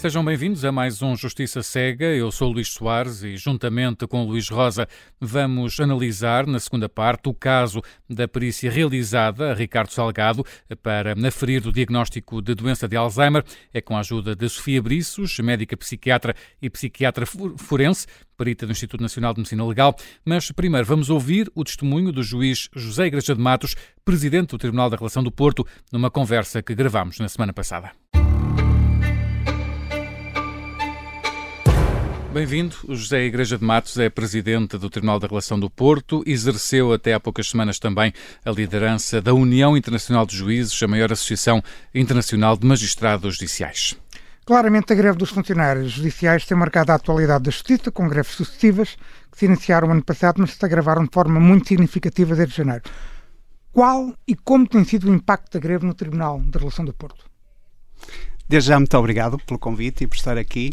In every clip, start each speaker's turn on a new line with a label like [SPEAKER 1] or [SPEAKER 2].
[SPEAKER 1] Sejam bem-vindos a mais um Justiça Cega. Eu sou Luís Soares e, juntamente com Luís Rosa, vamos analisar, na segunda parte, o caso da perícia realizada a Ricardo Salgado para aferir o diagnóstico de doença de Alzheimer. É com a ajuda de Sofia Briços, médica psiquiatra e psiquiatra forense, perita do Instituto Nacional de Medicina Legal. Mas primeiro vamos ouvir o testemunho do juiz José Igreja de Matos, presidente do Tribunal da Relação do Porto, numa conversa que gravamos na semana passada. Bem-vindo. O José Igreja de Matos é presidente do Tribunal da Relação do Porto, exerceu até há poucas semanas também a liderança da União Internacional de Juízes, a maior associação internacional de magistrados judiciais.
[SPEAKER 2] Claramente, a greve dos funcionários judiciais tem marcado a atualidade da justiça, com greves sucessivas que se iniciaram ano passado, mas se agravaram de forma muito significativa desde janeiro. Qual e como tem sido o impacto da greve no Tribunal da Relação do Porto?
[SPEAKER 3] Desde já, muito obrigado pelo convite e por estar aqui.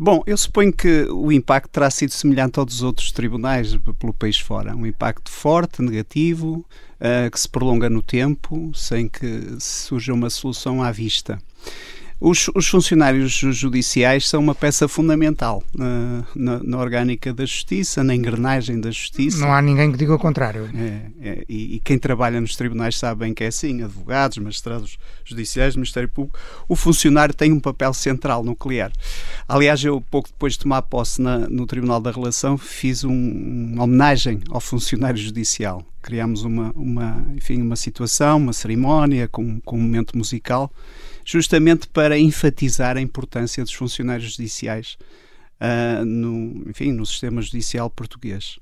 [SPEAKER 3] Bom, eu suponho que o impacto terá sido semelhante aos outros tribunais pelo país fora. Um impacto forte, negativo, uh, que se prolonga no tempo, sem que surja uma solução à vista. Os, os, funcionários judiciais são uma peça fundamental uh, na, na, orgânica da justiça, na engrenagem da justiça.
[SPEAKER 2] Não há ninguém que diga o contrário.
[SPEAKER 3] É, é, e, e, quem trabalha nos tribunais sabe bem que é assim: advogados, magistrados judiciais, Ministério Público. O funcionário tem um papel central, nuclear. Aliás, eu, pouco depois de tomar posse na, no Tribunal da Relação, fiz um, uma homenagem ao funcionário judicial. Criámos uma, uma, enfim, uma situação, uma cerimónia com, com um momento musical justamente para enfatizar a importância dos funcionários judiciais uh, no, enfim, no sistema judicial português.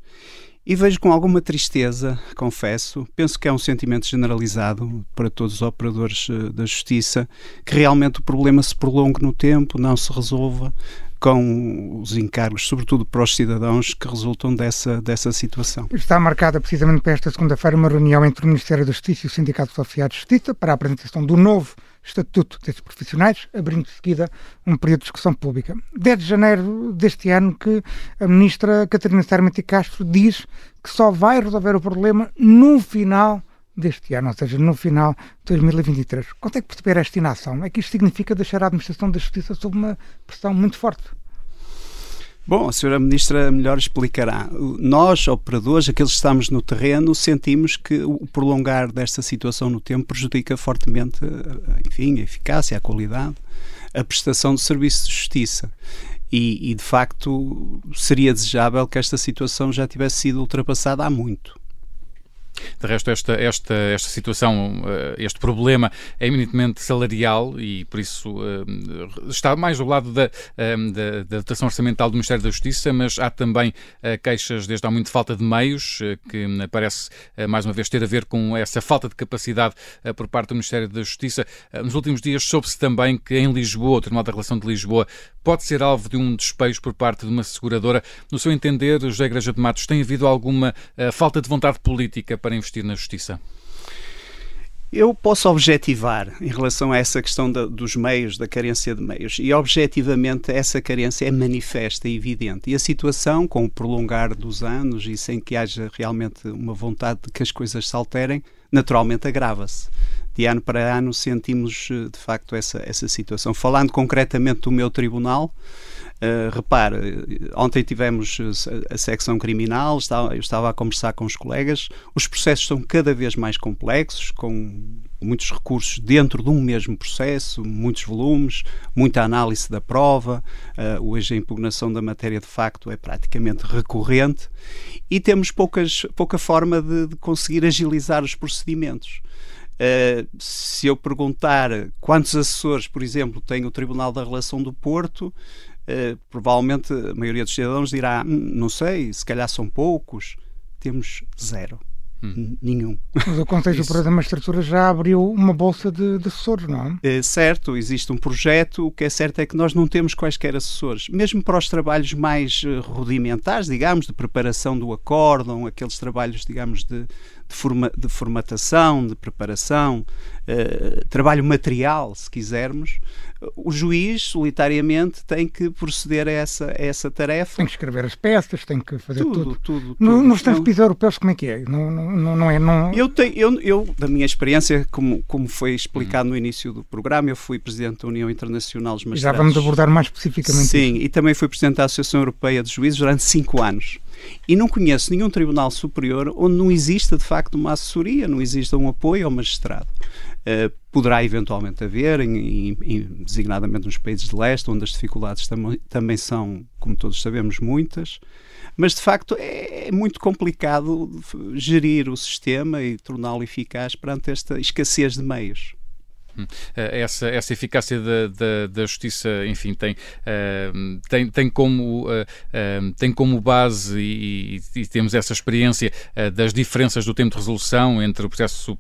[SPEAKER 3] E vejo com alguma tristeza, confesso, penso que é um sentimento generalizado para todos os operadores uh, da justiça, que realmente o problema se prolongue no tempo, não se resolva com os encargos, sobretudo para os cidadãos que resultam dessa, dessa situação.
[SPEAKER 2] Está marcada precisamente para esta segunda-feira uma reunião entre o Ministério da Justiça e o Sindicato Oficiais de Justiça para a apresentação do novo Estatuto desses profissionais, abrindo de seguida um período de discussão pública. 10 de janeiro deste ano que a ministra Catarina Sarmenti Castro diz que só vai resolver o problema no final deste ano, ou seja, no final de 2023. Consegue perceber esta inação? É que isto significa deixar a administração da justiça sob uma pressão muito forte.
[SPEAKER 3] Bom, a senhora Ministra melhor explicará. Nós, operadores, aqueles que estamos no terreno, sentimos que o prolongar desta situação no tempo prejudica fortemente, eh, enfim, a eficácia, a qualidade, a prestação de serviço de justiça. E, e, de facto, seria desejável que esta situação já tivesse sido ultrapassada há muito.
[SPEAKER 1] De resto, esta, esta, esta situação, eh, este problema é eminentemente salarial e, por isso, eh, está mais do lado da, eh, da, da dotação orçamental do Ministério da Justiça, mas há também queixas desde há muito de falta de meios, que parece, mais uma vez, ter a ver com essa falta de capacidade por parte do Ministério da Justiça. Nos últimos dias soube-se também que em Lisboa, o Tribunal da Relação de Lisboa, pode ser alvo de um despejo por parte de uma seguradora. No seu entender, José Igreja de Matos, tem havido alguma falta de vontade política para investir na justiça?
[SPEAKER 3] Eu posso objetivar em relação a essa questão da, dos meios, da carência de meios, e objetivamente essa carência é manifesta e evidente. E a situação, com o prolongar dos anos e sem que haja realmente uma vontade de que as coisas se alterem, naturalmente agrava-se. De ano para ano sentimos eh, de facto essa, essa situação. Falando concretamente do meu tribunal, Uh, repare, ontem tivemos eh, a secção criminal, eu estava a conversar com os colegas, os processos são cada vez mais complexos, com muitos recursos dentro de um mesmo processo, muitos volumes, muita análise da prova. Uh, hoje a impugnação da matéria de facto é praticamente recorrente e temos poucas, pouca forma de, de conseguir agilizar os procedimentos. Uh, se eu perguntar quantos assessores, por exemplo, tem o Tribunal da Relação do Porto, uh, provavelmente a maioria dos cidadãos dirá: hum, não sei, se calhar são poucos. Temos zero. Hum. Nenhum.
[SPEAKER 2] Mas o Conselho Superior da Magistratura já abriu uma bolsa de, de assessores, não é?
[SPEAKER 3] é? Certo, existe um projeto. O que é certo é que nós não temos quaisquer assessores. Mesmo para os trabalhos mais eh, rudimentares, digamos, de preparação do acórdão, aqueles trabalhos, digamos, de, de, forma, de formatação, de preparação, uh, trabalho material, se quisermos, o juiz, solitariamente, tem que proceder a essa, a essa tarefa.
[SPEAKER 2] Tem que escrever as peças, tem que fazer tudo.
[SPEAKER 3] Tudo, tudo. tudo.
[SPEAKER 2] No, nos tempos europeus, como é que é? Não, não, não é não...
[SPEAKER 3] Eu, tenho, eu, eu, da minha experiência, como, como foi explicado no início do programa, eu fui presidente da União Internacional dos Magistrados.
[SPEAKER 2] Já vamos abordar mais especificamente
[SPEAKER 3] Sim,
[SPEAKER 2] isso.
[SPEAKER 3] e também fui presidente da Associação Europeia de Juízes durante cinco anos. E não conheço nenhum tribunal superior onde não exista de facto uma assessoria, não exista um apoio ao magistrado. Uh, poderá eventualmente haver, em, em, designadamente nos países de leste, onde as dificuldades tam também são, como todos sabemos, muitas, mas de facto é, é muito complicado gerir o sistema e torná-lo eficaz perante esta escassez de meios.
[SPEAKER 1] Eh, essa, essa eficácia da, da, da justiça, enfim, tem, uh, tem, tem, como, uh, uh, tem como base e, e, temos essa experiência das diferenças do tempo de resolução entre o processo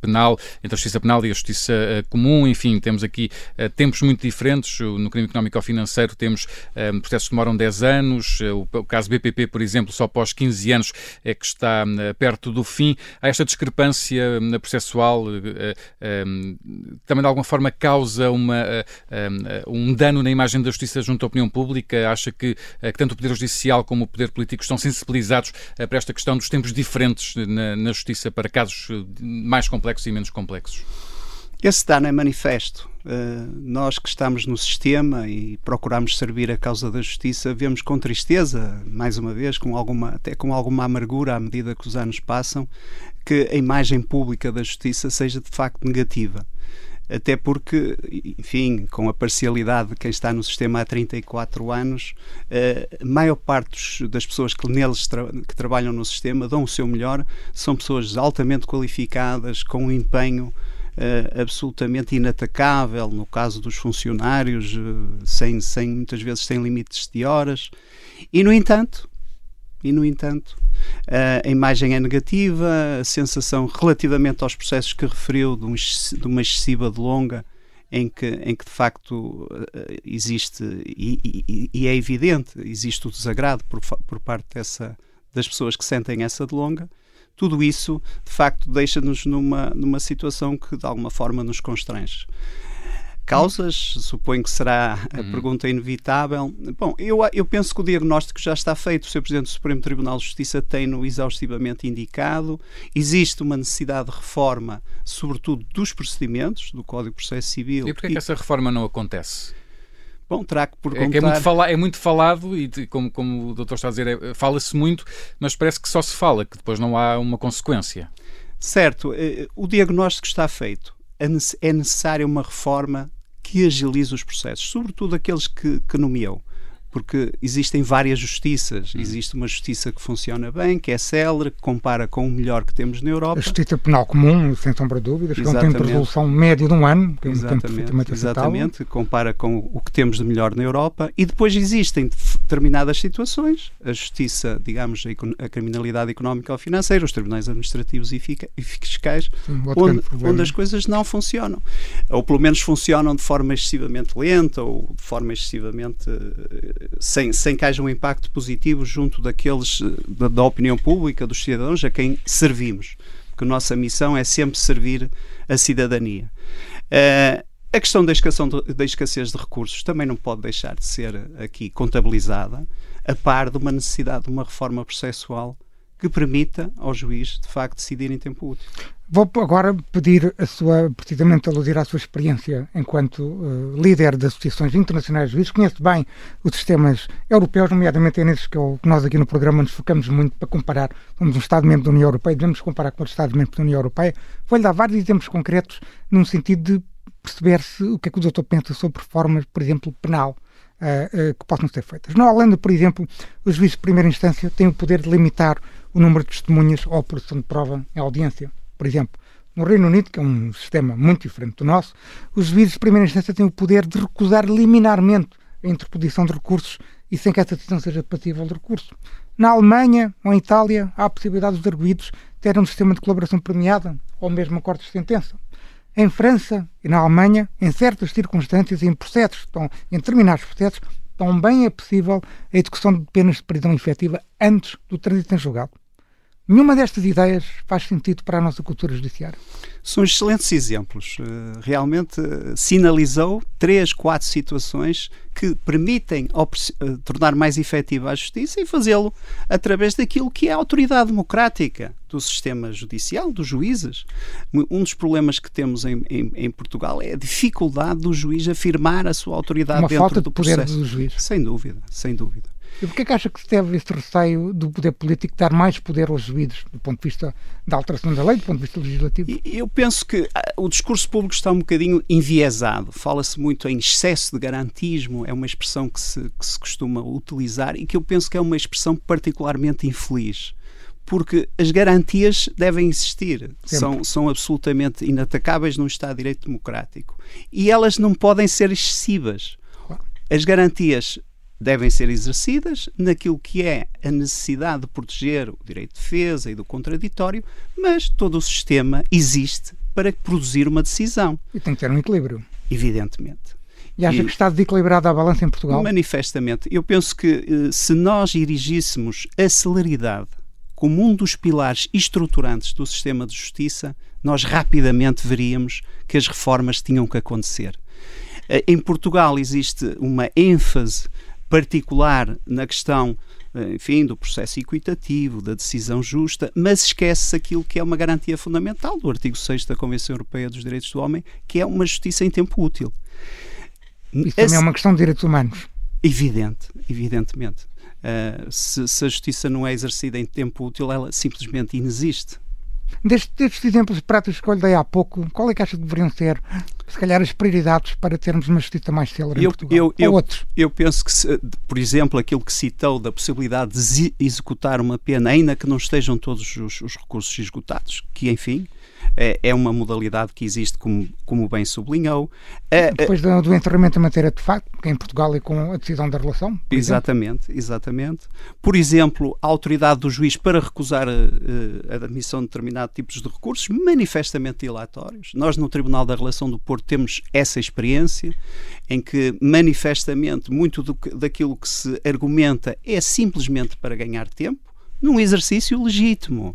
[SPEAKER 1] penal, entre a justiça penal e a justiça comum, enfim, temos aqui tempos muito diferentes. No crime económico ou financeiro temos processos que demoram 10 anos, o, o, caso BPP, por exemplo, só após 15 anos é que está perto do fim. Há esta discrepância processual também de alguma forma causa uma, um dano na imagem da justiça junto à opinião pública? Acha que, que tanto o Poder Judicial como o Poder Político estão sensibilizados para esta questão dos tempos diferentes na, na justiça para casos mais complexos e menos complexos?
[SPEAKER 3] Esse dano é manifesto. Uh, nós que estamos no sistema e procuramos servir a causa da justiça, vemos com tristeza, mais uma vez, com alguma, até com alguma amargura à medida que os anos passam, que a imagem pública da justiça seja de facto negativa. Até porque, enfim, com a parcialidade de quem está no sistema há 34 anos, eh, a maior parte das pessoas que neles tra que trabalham no sistema dão o seu melhor, são pessoas altamente qualificadas, com um empenho absolutamente inatacável, no caso dos funcionários, uh, sem, sem, muitas vezes sem limites de horas. E, no entanto, e, no entanto, a imagem é negativa, a sensação relativamente aos processos que referiu de, um, de uma excessiva de longa, em que, em que de facto eh, existe, e, e, e é evidente, existe o desagrado por, por parte dessa, das pessoas que sentem essa de longa, tudo isso de facto deixa-nos numa, numa situação que de alguma forma nos constrange causas, suponho que será a uhum. pergunta inevitável. Bom, eu, eu penso que o diagnóstico já está feito. O Sr. Presidente do Supremo Tribunal de Justiça tem-no exaustivamente indicado. Existe uma necessidade de reforma, sobretudo dos procedimentos, do Código de Processo Civil.
[SPEAKER 1] E porquê e... que essa reforma não acontece?
[SPEAKER 3] Bom, terá que
[SPEAKER 1] perguntar... É, é, muito, fala, é muito falado e, como, como o doutor está a dizer, é, fala-se muito, mas parece que só se fala, que depois não há uma consequência.
[SPEAKER 3] Certo. Eh, o diagnóstico está feito é necessária uma reforma que agilize os processos, sobretudo aqueles que, que nomeou porque existem várias justiças. Hum. Existe uma justiça que funciona bem, que é célere, que compara com o melhor que temos na Europa.
[SPEAKER 2] A justiça penal comum, sem sombra de dúvidas, que é um tempo de resolução médio de um ano, que é um
[SPEAKER 3] exatamente, tempo perfeitamente Exatamente, compara com o que temos de melhor na Europa. E depois existem determinadas situações, a justiça, digamos, a criminalidade económica ou financeira, os tribunais administrativos e fiscais, Sim, onde, onde as coisas não funcionam. Ou pelo menos funcionam de forma excessivamente lenta ou de forma excessivamente eh, sem, sem que haja um impacto positivo junto daqueles eh, da, da opinião pública, dos cidadãos a quem servimos. Porque a nossa missão é sempre servir a cidadania. Uh, a questão da, escassez de recursos também não pode deixar de ser aqui contabilizada, a par de uma necessidade de uma reforma processual que permita ao juiz, de facto, decidir em tempo útil.
[SPEAKER 2] Vou agora pedir a sua, precisamente aludir à sua experiência enquanto uh, líder das associações internacionais de juízes. Conhece bem os sistemas europeus, nomeadamente é nesses que, eu, que, nós aqui no programa nos focamos muito para comparar. Somos um Estado-membro da União Europeia, devemos comparar com os Estados-membros da União Europeia. Vou-lhe dar vários exemplos concretos num sentido de perceber-se o que é que o doutor pensa sobre formas, por exemplo, penal. Uh, uh, que possam ser feitas. Na Holanda, por exemplo, os juízes de primeira instância têm o poder de limitar o número de testemunhas ou produção de prova em audiência. Por exemplo, no Reino Unido, que é um sistema muito diferente do nosso, os juízes de primeira instância têm o poder de recusar liminarmente a interposição de recursos e sem que essa decisão seja passível de recurso. Na Alemanha ou em Itália, há a possibilidade dos arguídos terem um sistema de colaboração premiada ou mesmo acordos de sentença. Em França e na Alemanha, em certas circunstâncias e em processos, estão, em determinados processos, também é possível a execução de penas de prisão efetiva antes do trânsito em julgado. Nenhuma destas ideias faz sentido para a nossa cultura judiciária.
[SPEAKER 3] São excelentes exemplos. Eh, realmente eh, sinalizou três, quatro situações que permitem eh, tornar mais efetiva a justiça e fazê-lo através daquilo que é a autoridade democrática do sistema judicial, dos juízes. Um dos problemas que temos em, em, em Portugal é a dificuldade do juiz afirmar a sua autoridade
[SPEAKER 2] Uma
[SPEAKER 3] dentro
[SPEAKER 2] falta
[SPEAKER 3] do
[SPEAKER 2] de poder
[SPEAKER 3] processo.
[SPEAKER 2] do juiz.
[SPEAKER 3] Sem dúvida, sem dúvida.
[SPEAKER 2] E porquê que acha que se deve esse receio do poder político dar mais poder aos juízes, do ponto de vista da alteração da lei, do ponto de vista legislativo?
[SPEAKER 3] Eu penso que ah, o discurso público está um bocadinho enviesado. Fala-se muito em excesso de garantismo, é uma expressão que se, que se costuma utilizar e que eu penso que é uma expressão particularmente infeliz porque as garantias devem existir, são, são absolutamente inatacáveis num Estado de Direito Democrático e elas não podem ser excessivas. As garantias devem ser exercidas naquilo que é a necessidade de proteger o direito de defesa e do contraditório, mas todo o sistema existe para produzir uma decisão.
[SPEAKER 2] E tem que ter um equilíbrio.
[SPEAKER 3] Evidentemente.
[SPEAKER 2] E acha e, que está desequilibrada a balança em Portugal?
[SPEAKER 3] Manifestamente. Eu penso que eh, se nós erigíssemos a celeridade como um dos pilares estruturantes do sistema de justiça, nós rapidamente veríamos que as reformas tinham que acontecer. Eh, em Portugal existe uma ênfase particular na questão eh, enfim, do processo equitativo, da decisão justa, mas esquece aquilo que é uma garantia fundamental do artigo 6 da Convenção Europeia dos Direitos do Homem, que é uma justiça em tempo útil.
[SPEAKER 2] Isso também é uma questão de direitos humanos.
[SPEAKER 3] Evidente, evidentemente. Uh, se, se, a justiça não é exercida em tempo útil, ela simplesmente inexiste.
[SPEAKER 2] Destes, destes exemplos práticos que eu lhe dei há pouco, qual é que acha que deveriam ser, se calhar, as prioridades para termos uma justiça mais célere
[SPEAKER 3] eu,
[SPEAKER 2] em Portugal?
[SPEAKER 3] Eu, eu,
[SPEAKER 2] outros?
[SPEAKER 3] eu penso que, se, por exemplo, aquilo que citou da possibilidade de executar uma pena, ainda que não estejam todos os, os recursos esgotados, que, enfim, é, é uma modalidade que existe, como, como bem sublinhou.
[SPEAKER 2] É, é Depois do, do enterramento da matéria de facto, que em Portugal é com a decisão da relação.
[SPEAKER 3] Exatamente, exemplo. exatamente. Por exemplo, a autoridade do juiz para recusar a, eh, a admissão de determinados tipos de recursos manifestamente dilatórios. Nós, no Tribunal da Relação do Porto, temos essa experiência em que manifestamente muito do, daquilo que se argumenta é simplesmente para ganhar tempo num exercício legítimo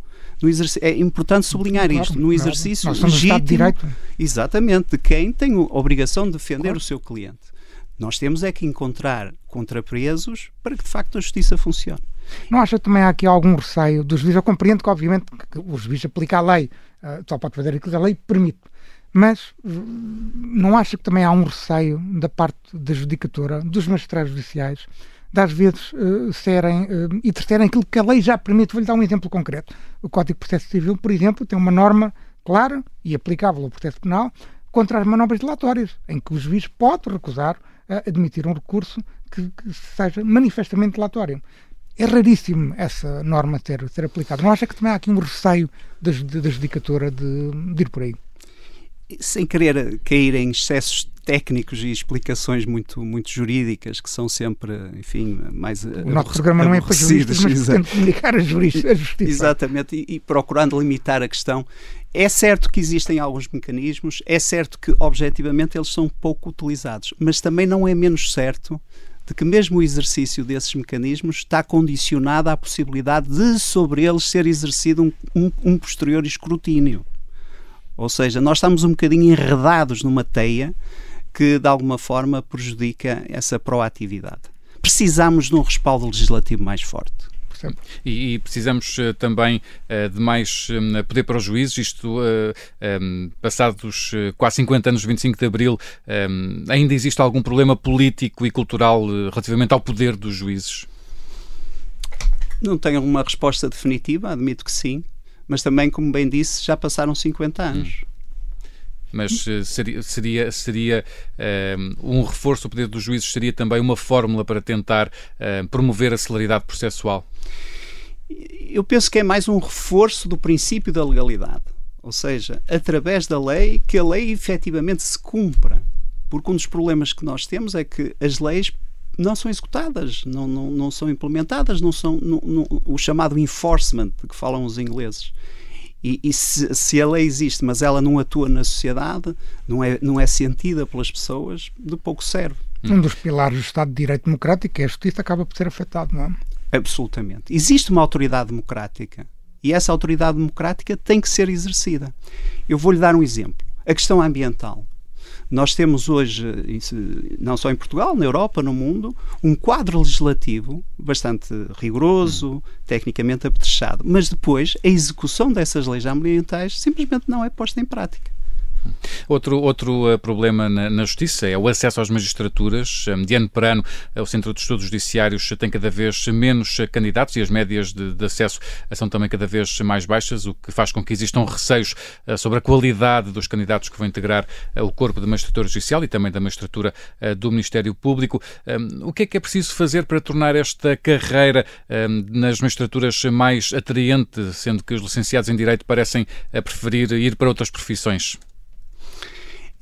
[SPEAKER 3] é importante sublinhar claro, isto, no exercício
[SPEAKER 2] claro. legítimo, de direito.
[SPEAKER 3] exatamente, de quem tem a obrigação de defender claro. o seu cliente. Nós temos é que encontrar contrapresos para que de facto a justiça funcione.
[SPEAKER 2] Não acha também há aqui algum receio dos juízes? Eu compreendo que, obviamente, que o juiz aplica a lei, uh, só pode fazer aquilo que a lei permite. Mas não acha que também há um receio da parte da judicatura, dos magistrados judiciais, de às vezes uh, serem uh, e tercerem aquilo que a lei já permite. Vou-lhe dar um exemplo concreto. O Código de Processo Civil, por exemplo, tem uma norma clara e aplicável ao processo penal contra as manobras dilatórias, em que o juiz pode recusar a admitir um recurso que, que seja manifestamente dilatório. É raríssimo essa norma ter, ser aplicada. Não acha que também há aqui um receio da, da judicatura de, de ir por aí?
[SPEAKER 3] Sem querer cair em excessos técnicos e explicações muito, muito jurídicas que são sempre, enfim, mais
[SPEAKER 2] O nosso programa não é para juristas, mas tenta comunicar a, justiça.
[SPEAKER 3] Exatamente, e, e, procurando limitar a questão. É certo que existem alguns mecanismos, é certo que objetivamente eles são pouco utilizados, mas também não é menos certo de que mesmo o exercício desses mecanismos está condicionado à possibilidade de sobre eles ser exercido um, um, um posterior escrutínio. Ou seja, nós estamos um bocadinho enredados numa teia que de alguma forma prejudica essa proatividade. Precisamos de um respaldo legislativo mais forte.
[SPEAKER 1] E, e, precisamos uh, também uh, de mais uh, poder para os juízes, isto um, passados quase 50 anos, 25 de Abril, um, ainda existe algum problema político e cultural relativamente ao poder dos juízes?
[SPEAKER 3] Não tenho uma resposta definitiva, admito que sim mas também, como bem disse, já passaram 50 anos. Hum.
[SPEAKER 1] Mas uh, seria, seria, seria uh, um reforço do poder dos juízes, seria também uma fórmula para tentar uh, promover a celeridade processual?
[SPEAKER 3] Eu penso que é mais um reforço do princípio da legalidade. Ou seja, através da lei, que a lei efetivamente se cumpra. Porque um dos problemas que nós temos é que as leis não são executadas, não, não, não são implementadas, não são não, não, o chamado enforcement que falam os ingleses. E, e se, se, a lei existe, mas ela não atua na sociedade, não é, não é sentida pelas pessoas, de pouco serve.
[SPEAKER 2] Um dos pilares do Estado de Direito Democrático, é a justiça, acaba por ser afetado, não é?
[SPEAKER 3] Absolutamente. Existe uma autoridade democrática E essa autoridade democrática tem que ser exercida. Eu vou-lhe dar um exemplo. A questão ambiental. Nós temos hoje, não só em Portugal, na Europa, no mundo, um quadro legislativo bastante rigoroso, tecnicamente apetrechado, mas depois a execução dessas leis ambientais simplesmente não é posta em prática.
[SPEAKER 1] Outro, outro uh, problema na, na, Justiça é o acesso às magistraturas. Um, de ano para ano, uh, o Centro de Estudos Judiciários tem cada vez menos candidatos e as médias de, de, acesso são também cada vez mais baixas, o que faz com que existam receios sobre a qualidade dos candidatos que vão integrar o corpo de magistratura judicial e também da magistratura do Ministério Público. Um, o que é que é preciso fazer para tornar esta carreira um, nas magistraturas mais atraente, sendo que os licenciados em Direito parecem preferir ir para outras profissões?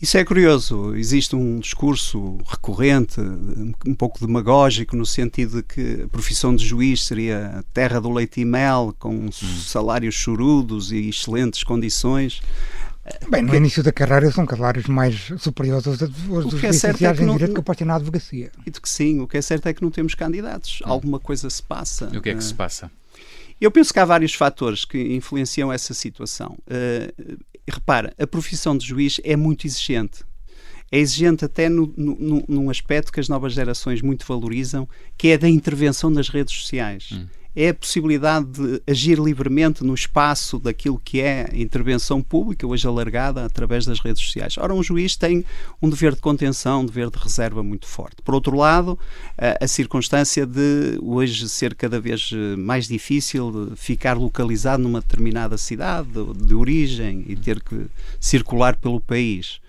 [SPEAKER 3] Isso é curioso. Existe um discurso recorrente, um pouco demagógico, no sentido de que a profissão de juiz seria terra do leite e mel, com hum. salários chorudos e excelentes condições.
[SPEAKER 2] Bem, no início da carreira são salários mais superiores aos, aos dos é licenciados é em Direito que apostam na advocacia.
[SPEAKER 3] E que sim, o que é certo é que não temos candidatos. Hum. Alguma coisa se passa.
[SPEAKER 1] E o que é que se eh, passa?
[SPEAKER 3] Eu penso que há vários fatores que influenciam essa situação. Repara, a profissão de juiz é muito exigente. É exigente até no, no, num aspecto que as novas gerações muito valorizam, que é da intervenção nas redes sociais. Hum é a possibilidade de agir livremente no espaço daquilo que é intervenção pública, hoje alargada através das redes sociais. Ora, um juiz tem um dever de contenção, um dever de reserva muito forte. Por outro lado, a, a circunstância de hoje ser cada vez eh, mais difícil ficar localizado numa determinada cidade de, de origem e ter que circular pelo país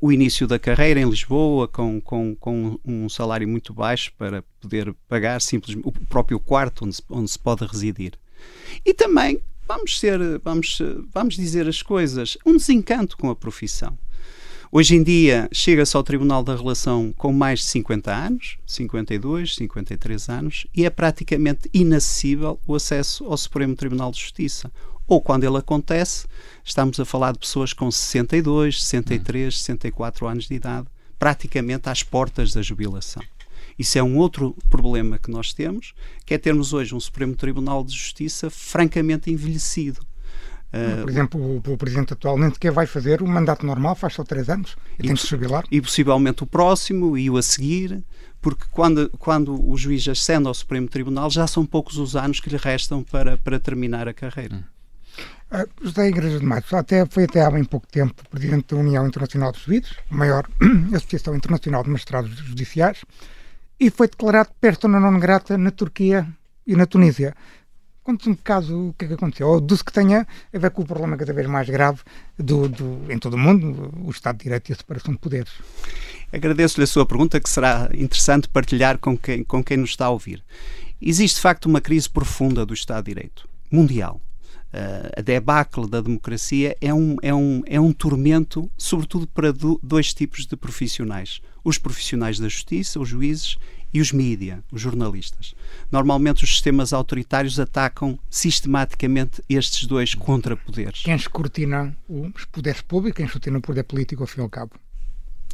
[SPEAKER 3] o início da carreira em Lisboa com, com, com um salário muito baixo para poder pagar simplesmente o próprio quarto onde se, onde se pode residir. E também, vamos, ser, vamos, vamos dizer as coisas, um desencanto com a profissão. Hoje em dia chega-se ao Tribunal da Relação com mais de 50 anos, 52, 53 anos, e é praticamente inacessível o acesso ao Supremo Tribunal de Justiça ou quando ele acontece, estamos a falar de pessoas com 62, 63, 64 anos de idade, praticamente às portas da jubilação. Isso é um outro problema que nós temos, que é termos hoje um Supremo Tribunal de Justiça francamente envelhecido.
[SPEAKER 2] Uh, Por exemplo, o, o, Presidente atual nem sequer vai fazer o mandato normal, faz só três anos e, e tem que se jubilar.
[SPEAKER 3] E possivelmente o próximo e o a seguir, porque quando, quando o juiz ascende ao Supremo Tribunal já são poucos os anos que lhe restam para, para terminar a carreira. Hum.
[SPEAKER 2] Uh, José Igreja de Matos até, foi até há bem pouco tempo presidente da União Internacional dos Juízes, a maior Associação Internacional de Magistrados Judiciais, e foi declarado persona non grata na Turquia e na Tunísia. Conte-nos um bocado o que é que aconteceu, ou do que tenha a ver com o problema cada vez mais grave do, do, em todo o mundo, o Estado de Direito e a separação de poderes.
[SPEAKER 3] Agradeço-lhe a sua pergunta, que será interessante partilhar com quem, com quem nos está a ouvir. Existe, de facto, uma crise profunda do Estado de Direito, mundial a debacle da democracia é um, é um, é um tormento, sobretudo para do, dois tipos de profissionais: os profissionais da justiça, os juízes, e os mídia, os jornalistas. Normalmente os sistemas autoritários atacam sistematicamente estes dois contrapoderes.
[SPEAKER 2] Quem escrutina os poderes públicos, quem escrutina o poder político, ao fim e ao cabo.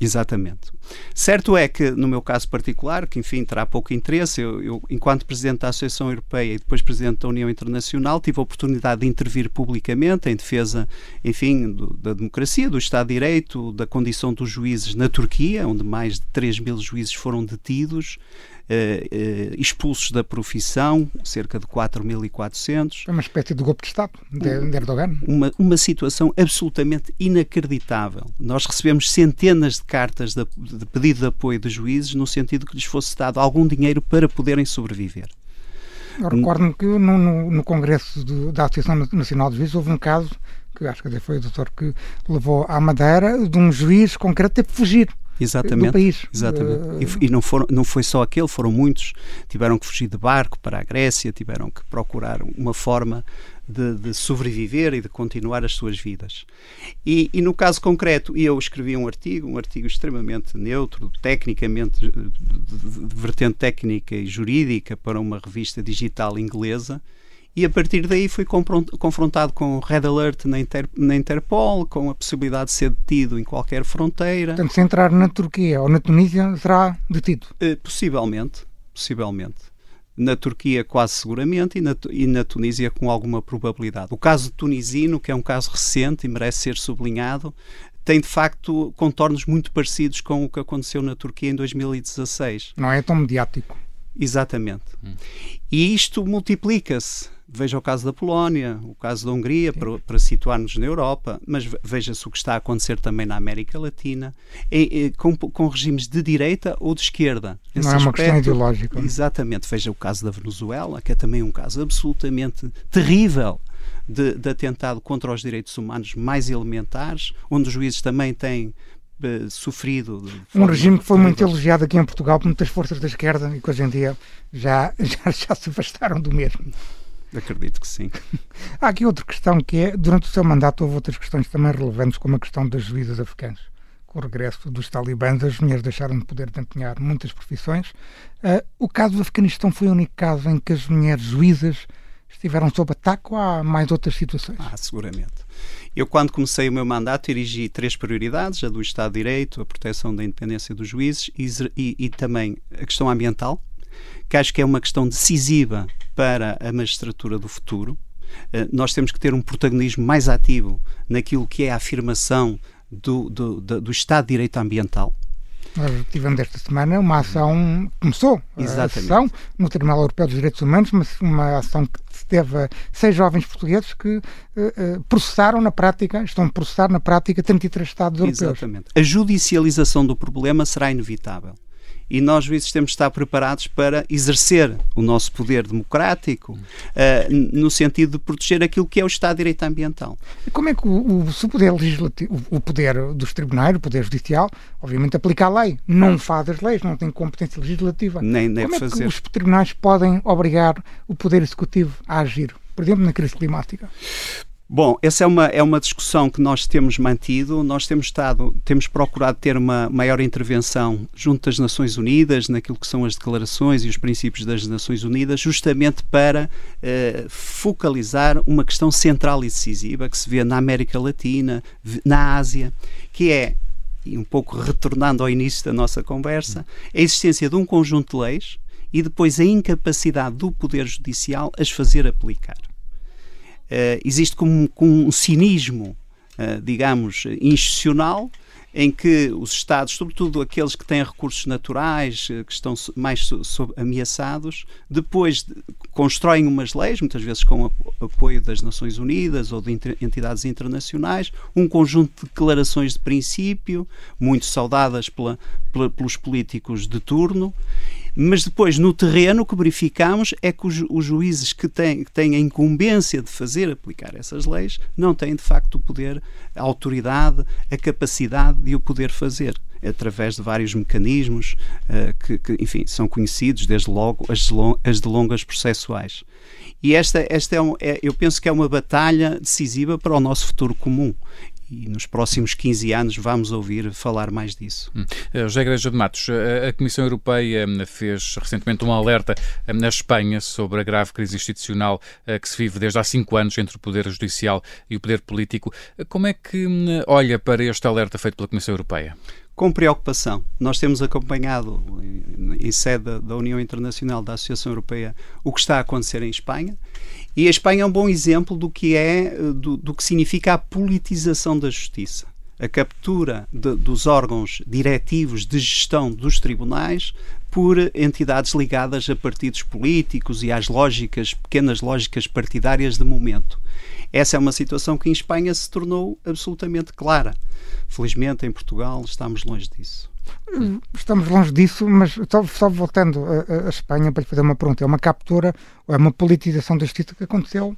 [SPEAKER 3] Exatamente. Certo é que, no meu caso particular, que enfim terá pouco interesse, eu, eu, enquanto Presidente da Associação Europeia e depois Presidente da União Internacional, tive a oportunidade de intervir publicamente em defesa, enfim, do, da democracia, do Estado de Direito, da condição dos juízes na Turquia, onde mais de 3 mil juízes foram detidos, expulsos da profissão, cerca de 4.400.
[SPEAKER 2] É uma espécie de golpe de Estado de, de Erdogan.
[SPEAKER 3] Uma, uma situação absolutamente inacreditável. Nós recebemos centenas de cartas de, de pedido de apoio de juízes no sentido que lhes fosse dado algum dinheiro para poderem sobreviver.
[SPEAKER 2] Eu recordo-me que no, no, no Congresso do, da Associação Nacional de Juízes houve um caso, que acho que foi o doutor que levou à Madeira, de um juiz concreto ter que fugir Exatamente, do país.
[SPEAKER 3] Exatamente. Uh... E, e, não, foram, não foi só aquele, foram muitos. Tiveram que fugir de barco para a Grécia, tiveram que procurar uma forma de, de sobreviver e de continuar as suas vidas. E, e, no caso concreto, eu escrevi um artigo, um artigo extremamente neutro, tecnicamente, de, de, de vertente técnica e jurídica para uma revista digital inglesa, e a partir daí fui confrontado com o Red Alert na, Inter, na, Interpol, com a possibilidade de ser detido em qualquer fronteira.
[SPEAKER 2] Portanto, se entrar na Turquia ou na Tunísia, será detido?
[SPEAKER 3] Uh, possivelmente, possivelmente. na Turquia quase seguramente e na, e na, Tunísia com alguma probabilidade. O caso tunisino, que é um caso recente e merece ser sublinhado, tem de facto contornos muito parecidos com o que aconteceu na Turquia em 2016.
[SPEAKER 2] Não é tão mediático.
[SPEAKER 3] Exatamente. Hum. E isto multiplica-se. Veja o caso da Polónia, o caso da Hungria, para, para situar-nos na Europa, mas veja-se o que está a acontecer também na América Latina, com, com, regimes de direita ou de esquerda.
[SPEAKER 2] Esse Não é uma aspecto, questão ideológica.
[SPEAKER 3] Exatamente. Veja o caso da Venezuela, que é também um caso absolutamente terrível de, de atentado contra os direitos humanos mais elementares, onde os juízes também têm eh, sofrido.
[SPEAKER 2] Um regime que foi muito elogiado aqui em Portugal por muitas forças da esquerda e que hoje em dia já, já, já se afastaram do mesmo.
[SPEAKER 3] Acredito que sim.
[SPEAKER 2] Há aqui outra questão que é, durante o seu mandato houve outras questões também relevantes, como a questão das juízas afegãs. Com o regresso dos talibãs, as mulheres deixaram de poder desempenhar muitas profissões. Uh, o caso do Afeganistão foi o único caso em que as mulheres juízas estiveram sob ataque ou há mais outras situações?
[SPEAKER 3] Ah, seguramente. Eu, quando comecei o meu mandato, erigi três prioridades: a do Estado de Direito, a proteção da independência dos juízes e, e, e também a questão ambiental, que acho que é uma questão decisiva para a magistratura do futuro. Uh, nós temos que ter um protagonismo mais ativo naquilo que é a afirmação do, do, do, do Estado de Direito Ambiental.
[SPEAKER 2] Nós tivemos esta semana uma ação, começou Exatamente. a ação no Tribunal Europeu dos Direitos Humanos, mas uma ação que teve seis jovens portugueses que uh, processaram na prática, estão a processar na prática 33 Estados europeus.
[SPEAKER 3] Exatamente. A judicialização do problema será inevitável e nós juízes temos de estar preparados para exercer o nosso poder democrático uh, no sentido de proteger aquilo que é o Estado de Direito Ambiental.
[SPEAKER 2] Como é que o, o, poder legislativo, o poder dos tribunais, o poder judicial, obviamente aplica a lei, não faz as leis, não tem competência legislativa.
[SPEAKER 3] Nem deve
[SPEAKER 2] como é
[SPEAKER 3] fazer.
[SPEAKER 2] que os tribunais podem obrigar o poder executivo a agir? Por exemplo, na crise climática.
[SPEAKER 3] Bom, essa é uma, é uma discussão que nós temos mantido. Nós temos estado, temos procurado ter uma maior intervenção junto das Nações Unidas, naquilo que são as declarações e os princípios das Nações Unidas, justamente para eh, focalizar uma questão central e decisiva que se vê na América Latina, na Ásia, que é, e um pouco retornando ao início da nossa conversa, a existência de um conjunto de leis e depois a incapacidade do Poder Judicial as fazer aplicar. Uh, existe como, como, um cinismo, uh, digamos, institucional, em que os Estados, sobretudo aqueles que têm recursos naturais, eh, que estão mais so, so, ameaçados, depois de, constroem umas leis, muitas vezes com apoio das Nações Unidas ou de entidades internacionais, um conjunto de declarações de princípio, muito saudadas pela, pela, pelos políticos de turno, mas depois, no terreno, o que verificamos é que os, os juízes que têm, que têm a incumbência de fazer aplicar essas leis não têm, de facto, o poder, a autoridade, a capacidade de o poder fazer através de vários mecanismos uh, que, que, enfim, são conhecidos, desde logo as, as de longas processuais. E esta, esta é, um, é, eu penso que é uma batalha decisiva para o nosso futuro comum e nos próximos 15 anos vamos ouvir falar mais disso. Hum.
[SPEAKER 1] Eh, José Igreja de Matos, eh, a Comissão Europeia hum, fez recentemente um alerta hum, na Espanha sobre a grave crise institucional eh, que se vive desde há cinco anos entre o Poder Judicial e o Poder Político. Como é que olha para este alerta feito pela Comissão Europeia?
[SPEAKER 3] com preocupação. Nós temos acompanhado, em sede da União Internacional da Associação Europeia, o que está a acontecer em Espanha. E a Espanha é um bom exemplo do que é, do, do que significa a politização da justiça. A captura de, dos órgãos diretivos de gestão dos tribunais por entidades ligadas a partidos políticos e às lógicas, pequenas lógicas partidárias de momento. Essa é uma situação que em Espanha se tornou absolutamente clara. Felizmente, em Portugal, estamos longe disso.
[SPEAKER 2] Estamos longe disso, mas só, só voltando a, Espanha para lhe fazer uma pergunta, é uma captura, é uma politização da justiça que aconteceu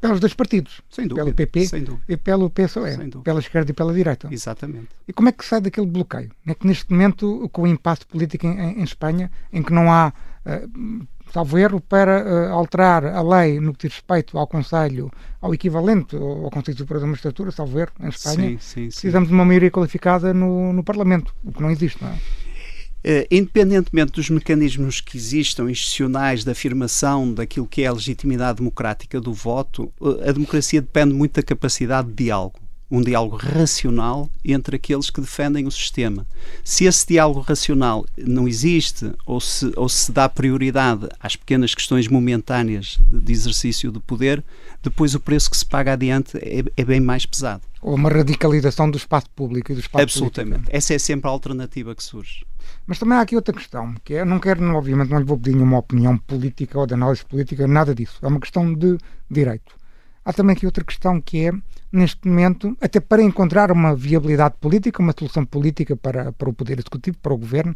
[SPEAKER 2] pelos dois partidos,
[SPEAKER 3] dúvida,
[SPEAKER 2] pelo PP e pelo PSOE, pela esquerda e pela direita.
[SPEAKER 3] Exatamente.
[SPEAKER 2] E como é que sai daquele bloqueio? É que neste momento, com o impasse político em, em Espanha, em que não há uh, salvo erro, para uh, alterar a lei no que diz respeito ao Conselho, ao equivalente ao Conselho Superior da Magistratura, salvo erro, em Espanha, sim, sim, precisamos sim. de uma maioria qualificada no, no Parlamento, o que não existe, não é?
[SPEAKER 3] Uh, independentemente dos mecanismos que existam institucionais de afirmação daquilo que é a legitimidade democrática do voto, uh, a democracia depende muito da capacidade de diálogo um diálogo racional entre aqueles que defendem o sistema. Se esse diálogo racional não existe ou se, ou se dá prioridade às pequenas questões momentâneas de exercício do poder, depois o preço que se paga adiante é, é bem mais pesado.
[SPEAKER 2] Ou uma radicalização do espaço público e do espaço
[SPEAKER 3] Absolutamente. Político. Essa é sempre a alternativa que surge.
[SPEAKER 2] Mas também há aqui outra questão, que é, não quero, obviamente, não lhe vou pedir nenhuma opinião política ou de análise política, nada disso. É uma questão de direito. Há também aqui outra questão que é, neste momento, até para encontrar uma viabilidade política, uma solução política para, para o Poder Executivo, para o Governo,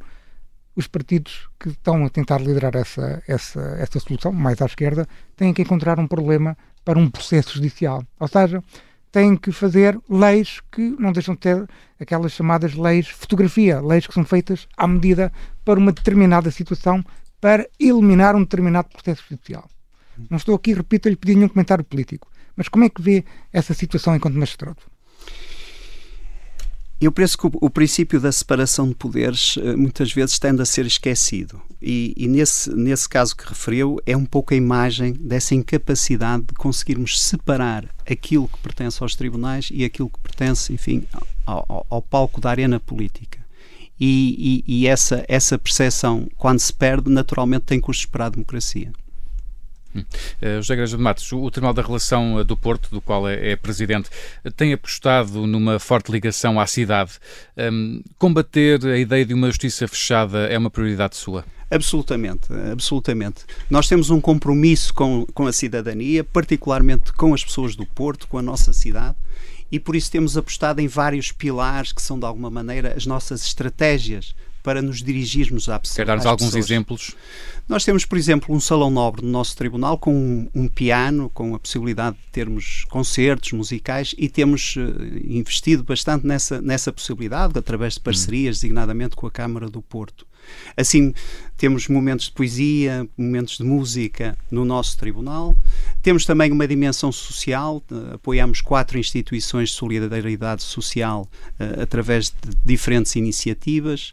[SPEAKER 2] os partidos que estão a tentar liderar essa, essa, essa solução, mais à esquerda, têm que encontrar um problema para um processo judicial. Ou seja, têm que fazer leis que não deixam de ter aquelas chamadas leis fotografia, leis que são feitas à medida para uma determinada situação para eliminar um determinado processo judicial. Não estou aqui, repito, a lhe pedir nenhum comentário político, mas como é que vê essa situação enquanto magistrado?
[SPEAKER 3] Eu penso que o, princípio da separação de poderes eh, muitas vezes tende a ser esquecido. E, e, nesse, nesse caso que referiu, é um pouco a imagem dessa incapacidade de conseguirmos separar aquilo que pertence aos tribunais e aquilo que pertence, enfim, ao, ao palco da arena política. E, e, e essa, essa percepção, quando se perde, naturalmente tem custos para a democracia.
[SPEAKER 1] Uh, José Igreja de Matos, o Tribunal da Relação eh, do Porto, do qual é, é presidente, tem apostado numa forte ligação à cidade. Um, combater a ideia de uma justiça fechada é uma prioridade sua?
[SPEAKER 3] Absolutamente, absolutamente. Nós temos um compromisso com, com a cidadania, particularmente com as pessoas do Porto, com a nossa cidade, e por isso temos apostado em vários pilares que são, de alguma maneira, as nossas estratégias para nos dirigirmos à pessoa.
[SPEAKER 1] Quer dar-nos alguns pessoas. exemplos?
[SPEAKER 3] Nós temos, por exemplo, um salão nobre no nosso tribunal com um, um, piano, com a possibilidade de termos concertos musicais e temos uh, investido bastante nessa, nessa possibilidade, através de hum. parcerias, hum. designadamente com a Câmara do Porto. Assim, temos momentos de poesia, momentos de música no nosso tribunal. Temos também uma dimensão social, uh, apoiamos quatro instituições de solidariedade social uh, através de diferentes iniciativas.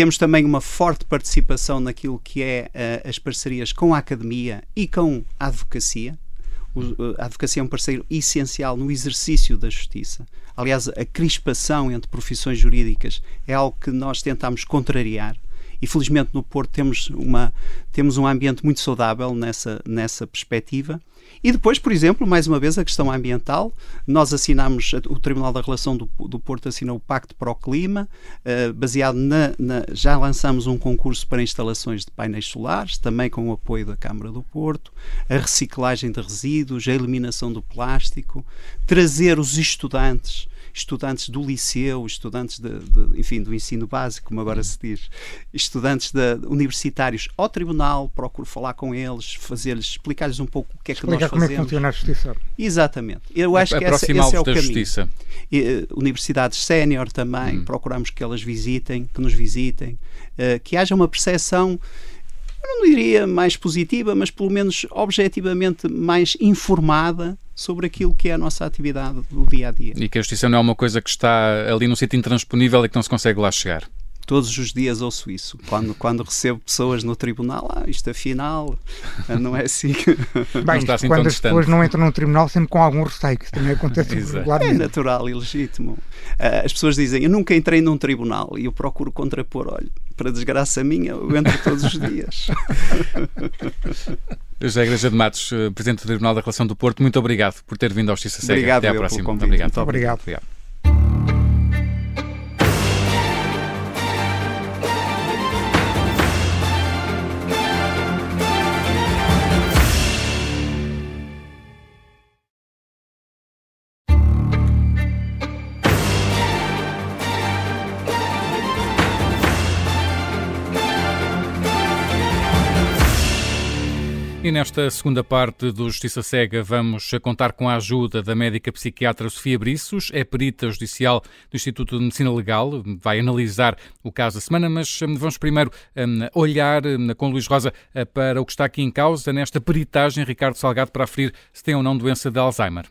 [SPEAKER 3] Temos também uma forte participação naquilo que é uh, as parcerias com a academia e com a advocacia. O, uh, a advocacia é um parceiro essencial no exercício da justiça. Aliás, a crispação entre profissões jurídicas é algo que nós tentamos contrariar e felizmente no Porto temos, uma, temos um ambiente muito saudável nessa, nessa perspectiva. E depois, por exemplo, mais uma vez, a questão ambiental. Nós assinamos, o Tribunal da Relação do, do Porto assinou o Pacto para o Clima, uh, baseado na, na, Já lançamos um concurso para instalações de painéis solares, também com o apoio da Câmara do Porto, a reciclagem de resíduos, a eliminação do plástico, trazer os estudantes estudantes do liceu, estudantes de, de, enfim, do ensino básico, como agora se diz, estudantes de, universitários ao tribunal, procuro falar com eles, fazer-lhes, explicar-lhes um pouco o que é que
[SPEAKER 2] Explicar
[SPEAKER 3] nós fazemos.
[SPEAKER 2] como é que funciona a justiça.
[SPEAKER 3] Exatamente. Eu acho que essa, esse é o caminho. Justiça. E, uh, universidades sénior também, hum. procuramos que elas visitem, que nos visitem, uh, que haja uma percepção eu não diria mais positiva, mas pelo menos objetivamente mais informada sobre aquilo que é a nossa atividade do dia a dia.
[SPEAKER 1] E que a justiça não é uma coisa que está ali num sítio intransponível e que não se consegue lá chegar
[SPEAKER 3] todos os dias ouço isso. Quando, quando recebo pessoas no tribunal, ah, isto afinal não é assim.
[SPEAKER 2] Bem, isto, assim quando as distante. pessoas não entram no tribunal, sempre com algum receio, que isso também acontece
[SPEAKER 3] regularmente. É natural e legítimo. Uh, as pessoas dizem, eu nunca entrei num tribunal e eu procuro contrapor, olha, para desgraça minha, eu entro todos os dias.
[SPEAKER 1] José Igreja de Matos, eh, Presidente do Tribunal da Relação do Porto, muito obrigado por ter vindo ao Justiça Cega.
[SPEAKER 3] Obrigado
[SPEAKER 1] Até à próxima. Muito obrigado.
[SPEAKER 2] Muito obrigado. obrigado.
[SPEAKER 1] E nesta segunda parte do Justiça Cega vamos contar com a ajuda da médica psiquiatra Sofia Briços, é perita judicial do Instituto de Medicina Legal, vai analisar o caso da semana, mas hum, vamos primeiro um, olhar um, com Luís Rosa uh, para o que está aqui em causa nesta peritagem, Ricardo Salgado, para aferir se tem ou não doença de Alzheimer.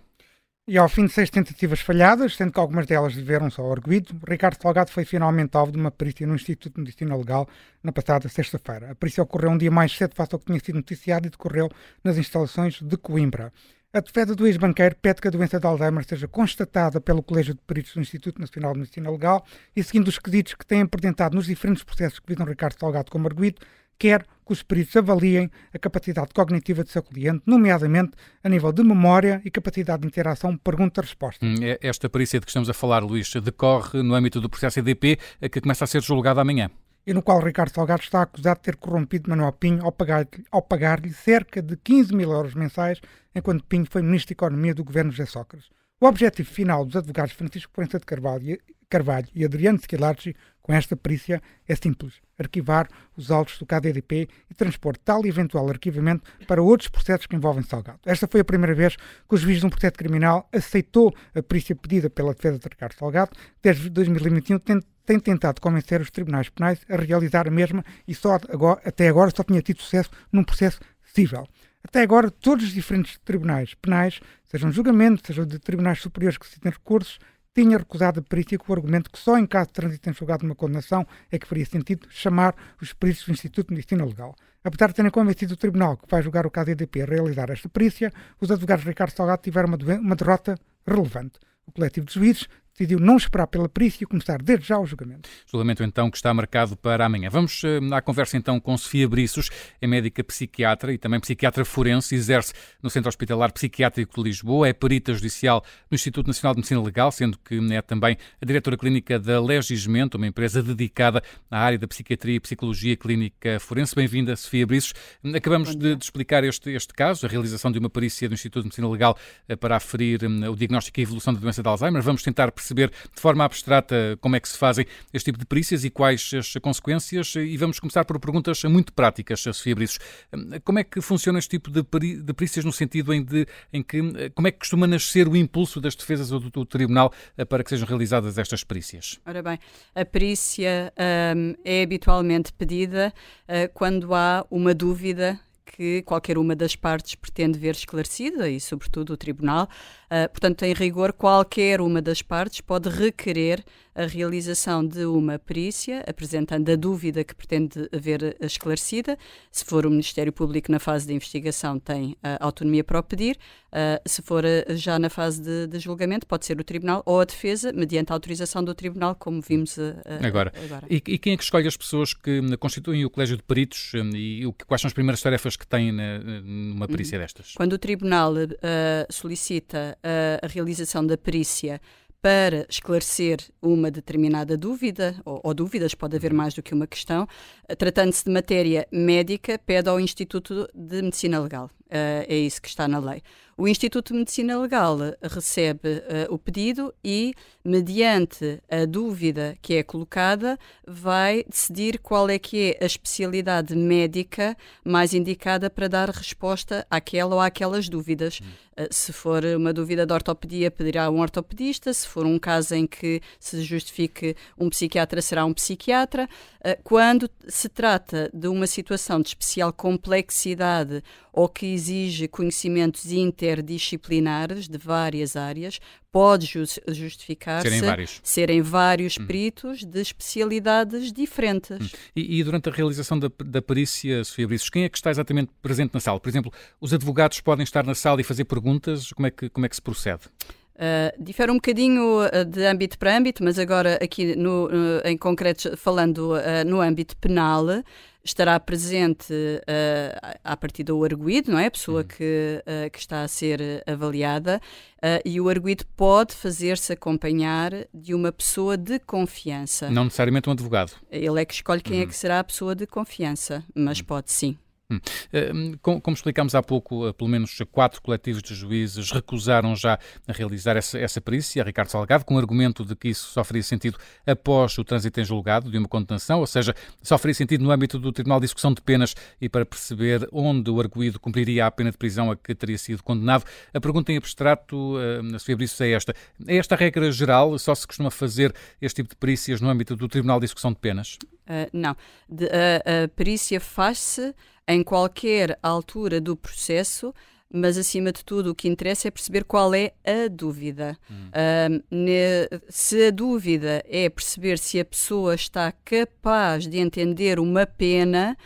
[SPEAKER 2] E ao fim de seis tentativas falhadas, sendo que algumas delas deveram-se ao arguído, Ricardo Salgado foi finalmente alvo de uma perícia no Instituto de Medicina Legal na passada sexta-feira. A perícia ocorreu um dia mais cedo face ao que tinha sido noticiado e decorreu nas instalações de Coimbra. A defesa do ex-banqueiro pede que a doença de Alzheimer seja constatada pelo Colégio de Peritos do Instituto Nacional de Medicina Legal e, seguindo os quesitos que têm apresentado nos diferentes processos que visam Ricardo Salgado como arguido, quer que os peritos avaliem a capacidade cognitiva de seu cliente, nomeadamente a nível de memória e capacidade de interação pergunta-resposta.
[SPEAKER 1] Hum, é esta perícia de que estamos a falar, Luís, decorre no âmbito do processo EDP, que começa a ser julgado amanhã
[SPEAKER 2] e no qual Ricardo Salgado está acusado de ter corrompido Manuel Pinho ao pagar-lhe pagar cerca de 15 mil euros mensais, enquanto Pinho foi Ministro da Economia do governo José Sócrates. O objetivo final dos advogados Francisco Prensa de Carvalho, Carvalho e Adriano Schilarci com esta perícia é simples: arquivar os autos do KDDP e transpor tal eventual arquivamento para outros processos que envolvem Salgado. Esta foi a primeira vez que o juiz de um processo criminal aceitou a perícia pedida pela defesa de Ricardo Salgado, desde 2021 tem tem tentado convencer os tribunais penais a realizar a mesma e só agora, até agora só tinha tido sucesso num processo civil. Até agora, todos os diferentes tribunais penais, sejam julgamentos, sejam de tribunais superiores que citem recursos, tinha recusado a perícia com o argumento que só em caso de trânsito em julgado de uma condenação é que faria sentido chamar os peritos do Instituto de Medicina Legal. Apesar de terem convencido o tribunal que vai julgar o caso EDP a realizar esta perícia, os advogados de Ricardo Salgado tiveram uma, uma derrota relevante. O coletivo de juízes decidiu não esperar pela perícia e começar desde já o julgamento.
[SPEAKER 1] Julgamento então que está marcado para amanhã. Vamos uh, à conversa então com Sofia Briços, é médica psiquiatra e também psiquiatra forense, exerce no Centro Hospitalar Psiquiátrico de Lisboa, é perita judicial no Instituto Nacional de Medicina Legal, sendo que é também a diretora clínica da Legismento, uma empresa dedicada à área da psiquiatria e psicologia clínica forense. Bem-vinda, Sofia Briços. Acabamos de, de, explicar este, este caso, a realização de uma perícia do Instituto de Medicina Legal uh, para aferir um, o diagnóstico e a evolução da doença de Alzheimer. Vamos tentar perceber perceber de forma abstrata como é que se fazem este tipo de perícias e quais as consequências. E vamos começar por perguntas muito práticas, Sofia Briços. Como é que funciona este tipo de, perícias no sentido em, de, em que, como é que costuma nascer o impulso das defesas ou do, do Tribunal eh, para que sejam realizadas estas perícias?
[SPEAKER 4] Ora bem, a perícia um, é habitualmente pedida uh, quando há uma dúvida que qualquer uma das partes pretende ver esclarecida e, sobretudo, o Tribunal. Uh, portanto, em rigor, qualquer uma das partes pode requerer a realização de uma perícia, apresentando a dúvida que pretende ver esclarecida. Se for o Ministério Público na fase de investigação, tem a autonomia para o pedir. Uh, se for uh, já na fase de, de, julgamento, pode ser o Tribunal ou a defesa, mediante a autorização do Tribunal, como vimos uh,
[SPEAKER 1] agora. agora. E, e, quem é que escolhe as pessoas que constituem o Colégio de Peritos um, e o, quais são as primeiras tarefas que têm na, numa perícia uhum. destas?
[SPEAKER 4] Quando o Tribunal solicita a realização da perícia para esclarecer uma determinada dúvida, ou, ou, dúvidas, pode haver mais do que uma questão, tratando-se de matéria médica, pede ao Instituto de Medicina Legal. Uh, é isso que está na lei. O Instituto de Medicina Legal recebe uh, o pedido e, mediante a dúvida que é colocada, vai decidir qual é que é a especialidade médica mais indicada para dar resposta àquela ou àquelas dúvidas. Uh, se for uma dúvida de ortopedia, pedirá um ortopedista. Se for um caso em que se justifique um psiquiatra, será um psiquiatra. quando se trata de uma situação de especial complexidade ou que exige conhecimentos interdisciplinares de várias áreas, pode justificar-se
[SPEAKER 1] serem vários,
[SPEAKER 4] serem vários hum. peritos de especialidades diferentes. Hum.
[SPEAKER 1] E, e, durante a realização da, da perícia, Sofia Brices, quem é que está exatamente presente na sala? Por exemplo, os advogados podem estar na sala e fazer perguntas? Como é que, como é que se procede?
[SPEAKER 4] Uh, difere um bocadinho uh, de âmbito para âmbito, mas agora aqui no, uh, em concreto falando no âmbito penal, estará presente uh, a partir do arguído, não é? A pessoa uhum. que, uh, que está a ser avaliada, uh, e o arguído pode fazer-se acompanhar de uma pessoa de confiança.
[SPEAKER 1] Não necessariamente um advogado.
[SPEAKER 4] Ele é que escolhe quem uhum. é que será a pessoa de confiança, mas uhum. pode sim.
[SPEAKER 1] Hum. Eh, como, explicámos há pouco, eh, pelo menos quatro coletivos de juízes recusaram já realizar essa, essa perícia, Ricardo Salgado, com o argumento de que isso só faria sentido após o trânsito em julgado de uma condenação, ou seja, só faria sentido no âmbito do Tribunal de Execução de Penas e para perceber onde o arguído cumpriria a pena de prisão a que teria sido condenado. A pergunta em abstrato, a Sofia Briços, é esta. É esta a regra geral? Só se costuma fazer este tipo de perícias no âmbito do Tribunal de Execução de Penas?
[SPEAKER 4] Uh, não. De, uh, a perícia faz-se em qualquer altura do processo, mas acima de tudo o que interessa é perceber qual é a dúvida. Hum. Uh, ne, se a dúvida é perceber se a pessoa está capaz de entender uma pena,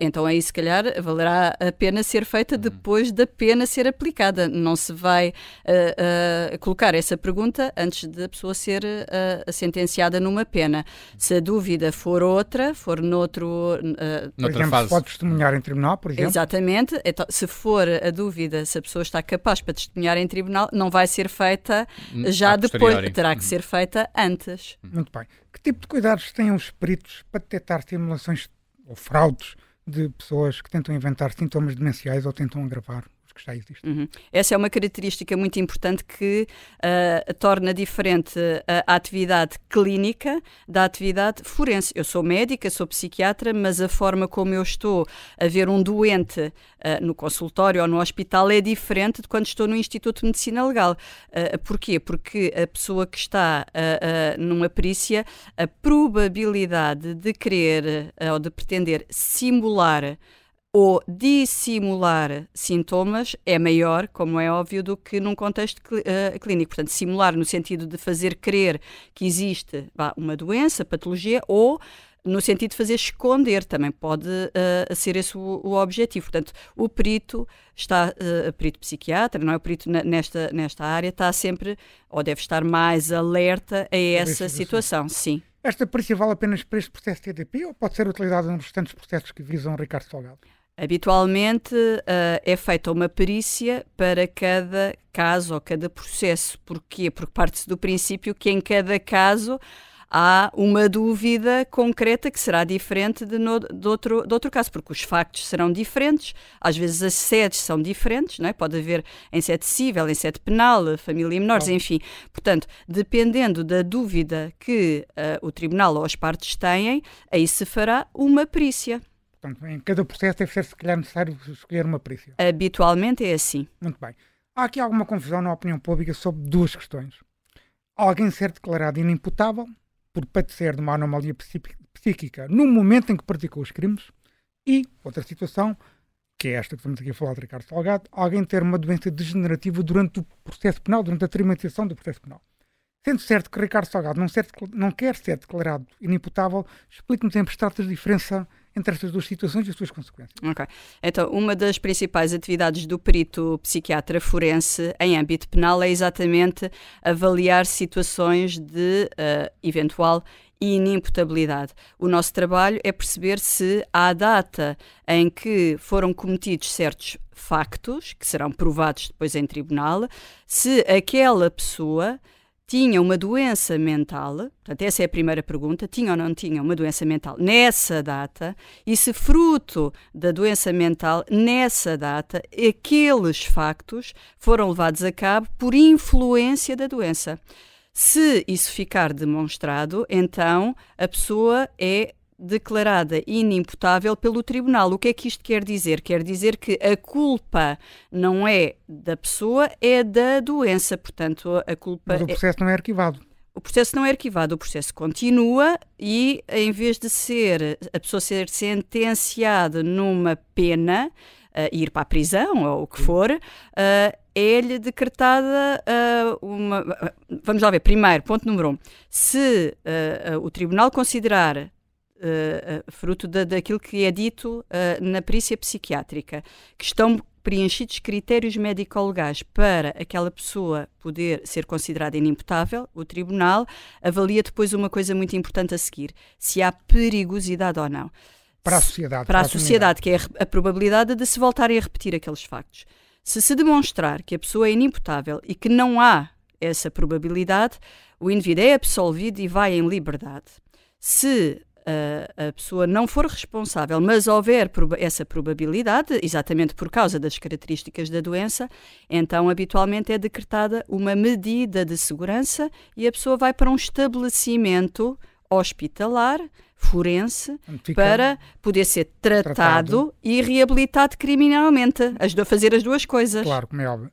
[SPEAKER 4] então aí, se calhar, valerá a pena ser feita uhum. depois da pena ser aplicada. Não se vai uh, uh, colocar essa pergunta antes da pessoa ser sentenciada numa pena. Se a dúvida for outra, for noutro.
[SPEAKER 2] Uh, por exemplo, fase. pode testemunhar em tribunal, por exemplo.
[SPEAKER 4] Exatamente. Então, se for a dúvida se a pessoa está capaz para testemunhar em tribunal, não vai ser feita já depois. Terá que uhum. ser feita antes.
[SPEAKER 2] Muito bem. Que tipo de cuidados têm os peritos para detectar simulações ou fraudes de pessoas que tentam inventar sintomas demenciais ou tentam agravar que já existe.
[SPEAKER 4] Uhum. Essa é uma característica muito importante que uh, torna diferente a atividade clínica da atividade forense. Eu sou médica, sou psiquiatra, mas a forma como eu estou a ver um doente uh, no consultório ou no hospital é diferente de quando estou no Instituto de Medicina Legal. Uh, porquê? Porque a pessoa que está numa perícia, a probabilidade de querer ou de pretender simular ou dissimular sintomas é maior, como é óbvio, do que num contexto uh, clínico. Portanto, simular no sentido de fazer crer que existe bah, uma doença, patologia, ou no sentido de fazer esconder, também pode uh, ser esse o, o, objetivo. Portanto, o perito está, uh, perito psiquiatra, não é o perito nesta, nesta área, está sempre, ou deve estar mais alerta a essa situação, sim.
[SPEAKER 2] Esta perícia vale apenas para este processo de TDP ou pode ser utilizada nos restantes processos que visam Ricardo Salgado?
[SPEAKER 4] Habitualmente uh, é feita uma perícia para cada caso ou cada processo. Porquê? Porque parte-se do princípio que em cada caso há uma dúvida concreta que será diferente de, no, de, outro, de outro caso, porque os factos serão diferentes, às vezes as sedes são diferentes, não é? pode haver em sede civil, em sede penal, família e menores, enfim. Portanto, dependendo da dúvida que uh, o tribunal ou as partes têm, aí se fará uma perícia.
[SPEAKER 2] Portanto, em cada processo deve ser, se calhar, necessário escolher uma perícia.
[SPEAKER 4] Habitualmente é assim.
[SPEAKER 2] Muito bem. Há aqui alguma confusão na opinião pública sobre duas questões. Alguém ser declarado inimputável por padecer de uma anomalia psíquica no momento em que praticou os crimes e, outra situação, que é esta que estamos aqui a falar de Ricardo Salgado, alguém ter uma doença degenerativa durante o processo penal, durante a tramitação do processo penal. Sendo certo que Ricardo Salgado não, ser, não quer ser declarado inimputável, explique-nos em abstrato a diferença entre estas duas situações e as suas consequências.
[SPEAKER 4] Ok. Então, uma das principais atividades do perito psiquiatra forense em âmbito penal é exatamente avaliar situações de uh, eventual inimputabilidade. O nosso trabalho é perceber se, à data em que foram cometidos certos factos, que serão provados depois em tribunal, se aquela pessoa tinha uma doença mental, portanto, essa é a primeira pergunta: tinha ou não tinha uma doença mental nessa data, e se fruto da doença mental nessa data, aqueles factos foram levados a cabo por influência da doença. Se isso ficar demonstrado, então a pessoa é declarada inimputável pelo tribunal. O que é que isto quer dizer? Quer dizer que a culpa não é da pessoa, é da doença. Portanto, a culpa.
[SPEAKER 2] Mas o é processo é... não é arquivado.
[SPEAKER 4] O processo não é arquivado, o processo continua e, em vez de ser a pessoa ser sentenciada numa pena, uh, ir para a prisão ou o que for, uh, é-lhe decretada uh, uma. Vamos lá ver. Primeiro, ponto número um. Se o tribunal considerar uh, fruto da, daquilo que é dito uh, na perícia psiquiátrica, que estão preenchidos critérios médico-legais para aquela pessoa poder ser considerada inimputável, o tribunal avalia depois uma coisa muito importante a seguir: se há perigosidade ou não.
[SPEAKER 2] Para a sociedade.
[SPEAKER 4] Para, para a, sociedade, que é a probabilidade de se voltarem a repetir aqueles factos. Se se demonstrar que a pessoa é inimputável e que não há essa probabilidade, o indivíduo é absolvido e vai em liberdade. Se a, a pessoa não for responsável, mas houver essa probabilidade, exatamente por causa das características da doença, então habitualmente é decretada uma medida de segurança e a pessoa vai para um estabelecimento hospitalar, forense, para poder ser tratado, tratado, e reabilitado criminalmente. Ajudou a fazer as duas coisas.
[SPEAKER 2] Claro, como é óbvio.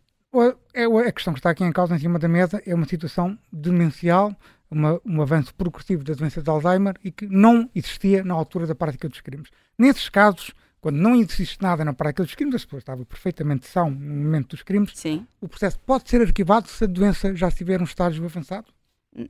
[SPEAKER 2] É, a questão que está aqui em causa, em cima da mesa, é uma situação demencial uma, um avanço progressivo da doença de Alzheimer e que não existia na altura da prática dos crimes. Nesses casos, quando não existe nada na prática dos crimes, as pessoas estavam perfeitamente são no momento dos crimes,
[SPEAKER 4] Sim.
[SPEAKER 2] o processo pode ser arquivado se a doença já estiver num estágio avançado?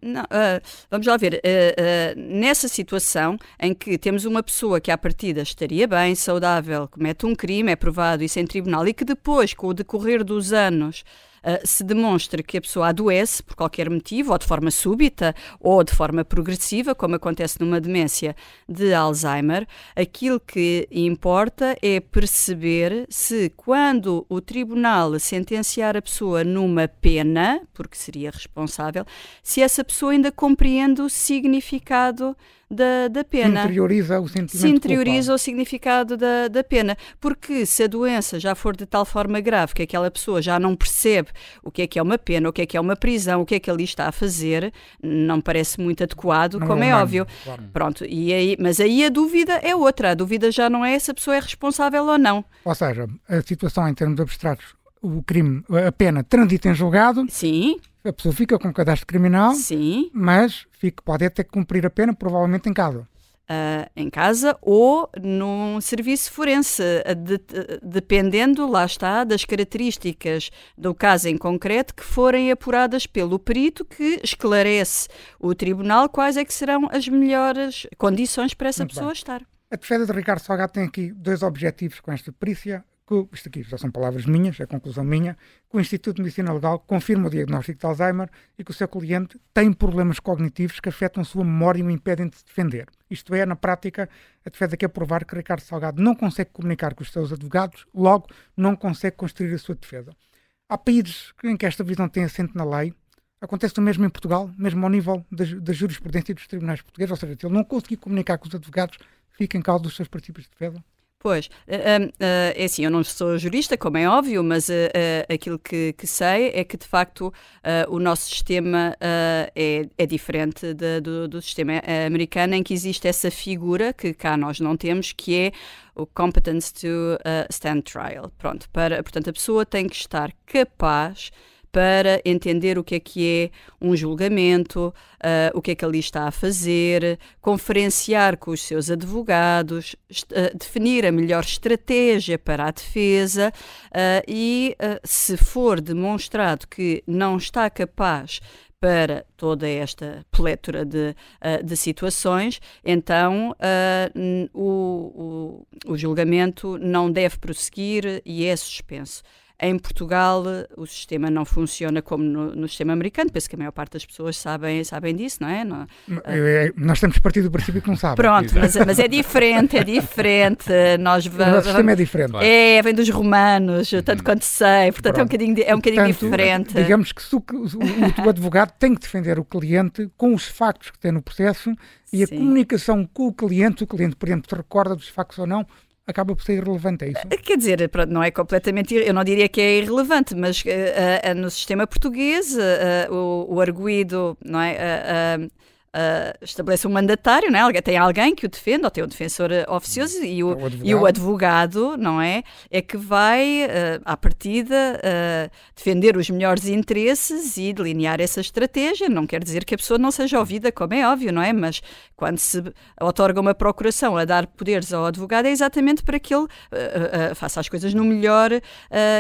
[SPEAKER 4] Não, uh, vamos lá ver. Uh, uh, nessa situação em que temos uma pessoa que à partida estaria bem, saudável, comete um crime, é provado isso em tribunal e que depois, com o decorrer dos anos, uh, se demonstra que a pessoa adoece por qualquer motivo, ou de forma súbita, ou de forma progressiva, como acontece numa demência de Alzheimer, aquilo que importa é perceber se, quando o tribunal sentenciar a pessoa numa pena, porque seria responsável, se essa pessoa ainda compreende o significado da, da pena.
[SPEAKER 2] Se interioriza o sentimento
[SPEAKER 4] Se interioriza
[SPEAKER 2] culpável.
[SPEAKER 4] o significado da, da pena. Porque se a doença já for de tal forma grave que aquela pessoa já não percebe o que é que é uma pena, o que é que é uma prisão, o que é que ali está a fazer, não parece muito adequado,
[SPEAKER 2] Não
[SPEAKER 4] como
[SPEAKER 2] é
[SPEAKER 4] é, óbvio.
[SPEAKER 2] claro.
[SPEAKER 4] Pronto, e aí, mas aí a dúvida é outra. A dúvida já não é se a pessoa é responsável ou não.
[SPEAKER 2] Ou seja, a situação em termos abstratos, o crime, a pena transita em julgado,
[SPEAKER 4] Sim,
[SPEAKER 2] a pessoa fica com cadastro criminal,
[SPEAKER 4] sim.
[SPEAKER 2] mas fica, pode que cumprir a pena, provavelmente em casa.
[SPEAKER 4] ah, em casa ou num serviço forense, ah, de- de- dependendo, lá está, das características do caso em concreto que forem apuradas pelo perito que esclarece o tribunal quais é que serão as melhores condições para essa
[SPEAKER 2] Muito
[SPEAKER 4] pessoa
[SPEAKER 2] bem.
[SPEAKER 4] estar.
[SPEAKER 2] A defesa de Ricardo Salgado tem aqui dois objetivos com esta perícia. Que, isto aqui já são palavras minhas, é conclusão minha, que o Instituto de Medicina Legal confirma o diagnóstico de Alzheimer e que o seu cliente tem problemas cognitivos que afetam sua memória e o impedem de se defender. Isto é, na prática, a defesa quer provar que Ricardo Salgado não consegue comunicar com os seus advogados, logo não consegue construir a sua defesa. Há países em que esta visão tem assento na lei. Acontece o mesmo em Portugal, mesmo ao nível da, da jurisprudência dos tribunais portugueses, ou seja, se ele não conseguir comunicar com os advogados, fica em causa dos seus princípios de defesa.
[SPEAKER 4] Pois, ah, ah, ah, é assim, eu não sou jurista, como é óbvio, mas aquilo que, que sei é que, de facto, o nosso sistema é, é diferente de- do, do sistema americano, em que existe essa figura que cá nós não temos, que é o competence to stand trial. Pronto, para, portanto, a pessoa tem que estar capaz para entender o que é que é um julgamento, ah, o que é que ali está a fazer, conferenciar com os seus advogados, ah, definir a melhor estratégia para a defesa ah, e, se for demonstrado que não está capaz para toda esta plétora de, de situações, então o, o, o julgamento não deve prosseguir e é suspenso. Em Portugal, o sistema não funciona como no, no sistema americano. Penso que a maior parte das pessoas sabem, sabem disso, não é? Não-
[SPEAKER 2] É, nós temos partido do princípio que não sabe.
[SPEAKER 4] Pronto, mas, mas é diferente, é diferente. Nós
[SPEAKER 2] O
[SPEAKER 4] vamos.
[SPEAKER 2] nosso sistema é diferente.
[SPEAKER 4] É, vem dos romanos, tanto quanto sei, portanto é um
[SPEAKER 2] Pronto.
[SPEAKER 4] bocadinho, di- é um bocadinho
[SPEAKER 2] Portanto,
[SPEAKER 4] diferente.
[SPEAKER 2] Digamos que se o, o- o advogado tem que defender o cliente com os factos que tem no processo e a
[SPEAKER 4] Sim.
[SPEAKER 2] comunicação com o cliente, o cliente, por exemplo, se recorda dos factos ou não, acaba por ser irrelevante, é isso?
[SPEAKER 4] Quer dizer, não é completamente, eu não diria que é irrelevante, mas eh, eh, no sistema português eh, eh, o, o arguído não é, eh, estabelece um mandatário, não é? Tem alguém que o defende, ou tem um defensor eh, oficioso e o,
[SPEAKER 2] É o advogado.
[SPEAKER 4] e o advogado, não é? É que vai, eh, à partida, eh, defender os melhores interesses e delinear essa estratégia. Não quer dizer que a pessoa não seja ouvida, como é óbvio, não é? Mas quando se otorga uma procuração a dar poderes ao advogado, é exatamente para que ele eh, faça as coisas no melhor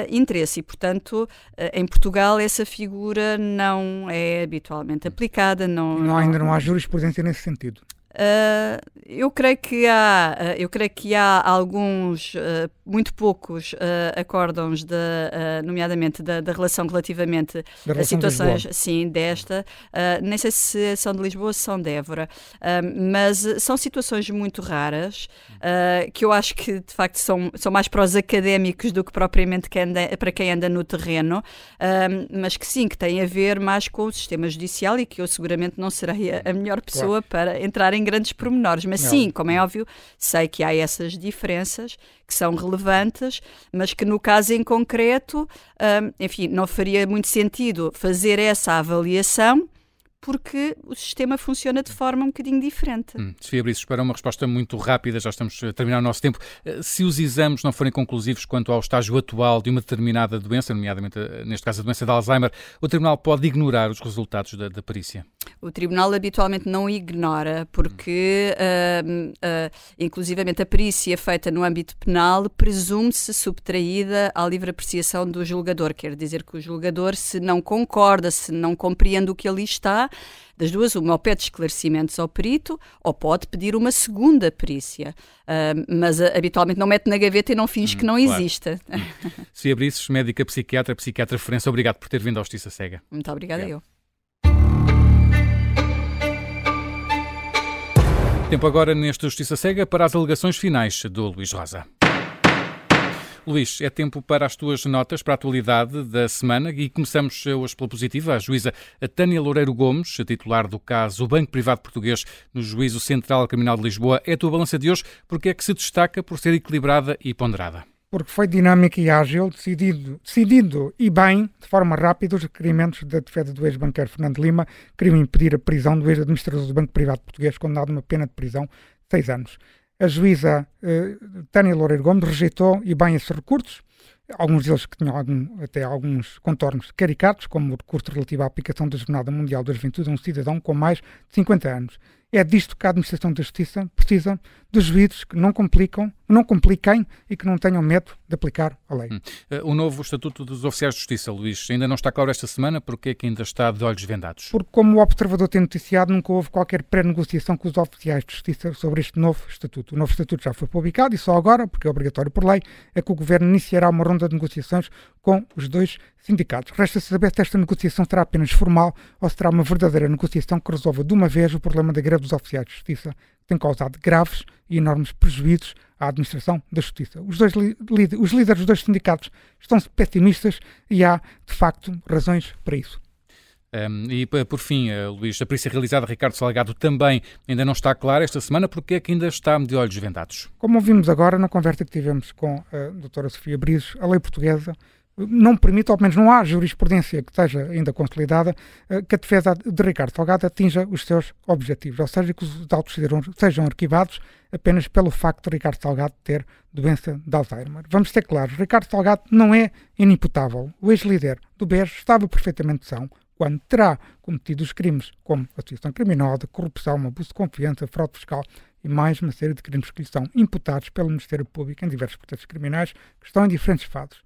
[SPEAKER 4] interesse. E, portanto, em Portugal, essa figura não é habitualmente aplicada. Não,
[SPEAKER 2] Não, ainda não há jurisprudência nesse sentido.
[SPEAKER 4] Uh, eu creio que há, uh, eu creio que há alguns, uh, muito poucos uh, acórdãos, de, uh, nomeadamente da, da relação relativamente
[SPEAKER 2] Da
[SPEAKER 4] a
[SPEAKER 2] relação de
[SPEAKER 4] situações,
[SPEAKER 2] Lisboa.
[SPEAKER 4] sim, desta. Uh, nem sei se são de Lisboa ou se são de Évora, uh, mas uh, são situações muito raras que eu acho que de facto são, são mais para os académicos do que propriamente quem anda- para quem anda no terreno, mas que sim, que têm a ver mais com o sistema judicial e que eu seguramente não serei a, a melhor pessoa para entrar em grandes pormenores. Mas
[SPEAKER 2] Não.
[SPEAKER 4] sim, como é óbvio, sei que há essas diferenças que são relevantes, mas que no caso em concreto, hum, enfim, não faria muito sentido fazer essa avaliação porque o sistema funciona de forma um bocadinho diferente.
[SPEAKER 1] Hum, Sofia Brice, espera uma resposta muito rápida, já estamos a terminar o nosso tempo. Eh, Se os exames não forem conclusivos quanto ao estágio atual de uma determinada doença, nomeadamente, eh, neste caso, a doença de Alzheimer, o Tribunal pode ignorar os resultados da, da perícia?
[SPEAKER 4] O Tribunal habitualmente não ignora, porque, uh, uh, inclusivamente, a perícia feita no âmbito penal presume-se subtraída à livre apreciação do julgador. Quer dizer que o julgador, se não concorda, se não compreende o que ali está, das duas, uma, ou pede esclarecimentos ao perito, ou pode pedir uma segunda perícia. Uh, mas uh, habitualmente não mete na gaveta e não finge hum, que não claro. exista.
[SPEAKER 1] Hum. Se abrisses, médica, psiquiatra, psiquiatra referência, obrigado por ter vindo à Justiça Cega.
[SPEAKER 4] Muito obrigada eu.
[SPEAKER 1] Tempo agora nesta Justiça Cega para as alegações finais do Luís Rosa. Luís, é tempo para as tuas notas para a atualidade da semana e começamos hoje pela positiva. A juíza Tânia Loureiro Gomes, titular do caso Banco Privado Português no Juízo Central Criminal de Lisboa, é a tua balança de hoje porque é que se destaca por ser equilibrada e ponderada
[SPEAKER 2] porque foi dinâmica e ágil, decidido, decidindo e bem, de forma rápida, os requerimentos da defesa do ex-banqueiro Fernando Lima, queriam impedir a prisão do ex-administrador do Banco Privado Português, condenado a uma pena de prisão de seis anos. A juíza eh, Tânia Loureiro Gomes rejeitou e bem esses recursos, alguns deles que tinham algum, até alguns contornos caricatos, como o recurso relativo à aplicação da Jornada Mundial da Juventude a um cidadão com mais de 50 anos. É disto que a Administração da Justiça precisa dos juízes que não complicam, não compliquem e que não tenham medo de aplicar a lei. Hum.
[SPEAKER 1] Eh, o novo Estatuto dos Oficiais de Justiça, Luís, ainda não está claro esta semana, porque é que ainda está de olhos vendados?
[SPEAKER 2] Porque, como o Observador tem noticiado, nunca houve qualquer pré-negociação com os oficiais de justiça sobre este novo Estatuto. O novo Estatuto já foi publicado e só agora, porque é obrigatório por lei, é que o Governo iniciará uma ronda de negociações com os dois sindicatos. Resta saber se esta negociação será apenas formal ou será uma verdadeira negociação que resolva de uma vez o problema da greve dos oficiais de justiça, que tem causado graves e enormes prejuízos à administração da justiça. Os, dois os líderes dos dois sindicatos estão pessimistas e há, de facto, razões para isso.
[SPEAKER 1] Um, e por fim, uh, Luís, a perícia realizada Ricardo Salgado também ainda não está clara esta semana, porque é que ainda está de olhos vendados?
[SPEAKER 2] Como ouvimos agora na conversa que tivemos com a doutora Sofia Brizes, a lei portuguesa não permite, ou pelo menos não há jurisprudência que esteja ainda consolidada, eh, que a defesa de Ricardo Salgado atinja os seus objetivos, ou seja, que os autos sejam arquivados apenas pelo facto de Ricardo Salgado ter doença de Alzheimer. Vamos ser claros, Ricardo Salgado não é inimputável. O ex-líder do BES estava perfeitamente são quando terá cometido os crimes como associação criminosa, corrupção, abuso de confiança, fraude fiscal e mais uma série de crimes que lhe são imputados pelo Ministério Público em diversos processos criminais que estão em diferentes fases.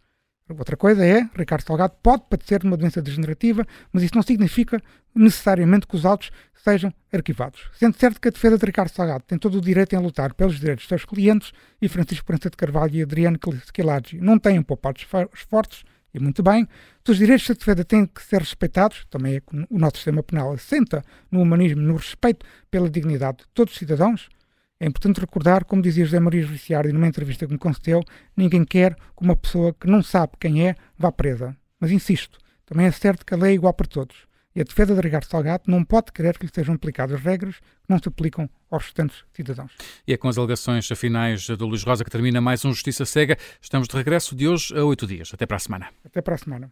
[SPEAKER 2] Outra coisa é, Ricardo Salgado pode padecer de uma doença degenerativa, mas isso não significa necessariamente que os autos sejam arquivados. Sendo certo que a defesa de Ricardo Salgado tem todo o direito em lutar pelos direitos dos seus clientes e Francisco Prensa de Carvalho e Adriano Schilaggi não têm poupado esforços, e muito bem, os direitos da defesa têm que ser respeitados, também é que o nosso sistema penal assenta no humanismo, no respeito pela dignidade de todos os cidadãos, é importante recordar, como dizia José Maria Judiciário numa entrevista que me concedeu, ninguém quer que uma pessoa que não sabe quem é vá presa. Mas insisto, também é certo que a lei é igual para todos. E a defesa de Ricardo Salgado não pode querer que lhe sejam aplicadas regras que não se aplicam aos restantes cidadãos.
[SPEAKER 1] E é com as alegações finais do Luís Rosa que termina mais um Justiça Cega. Estamos de regresso de hoje a oito dias. Até para a semana.
[SPEAKER 2] Até para a semana.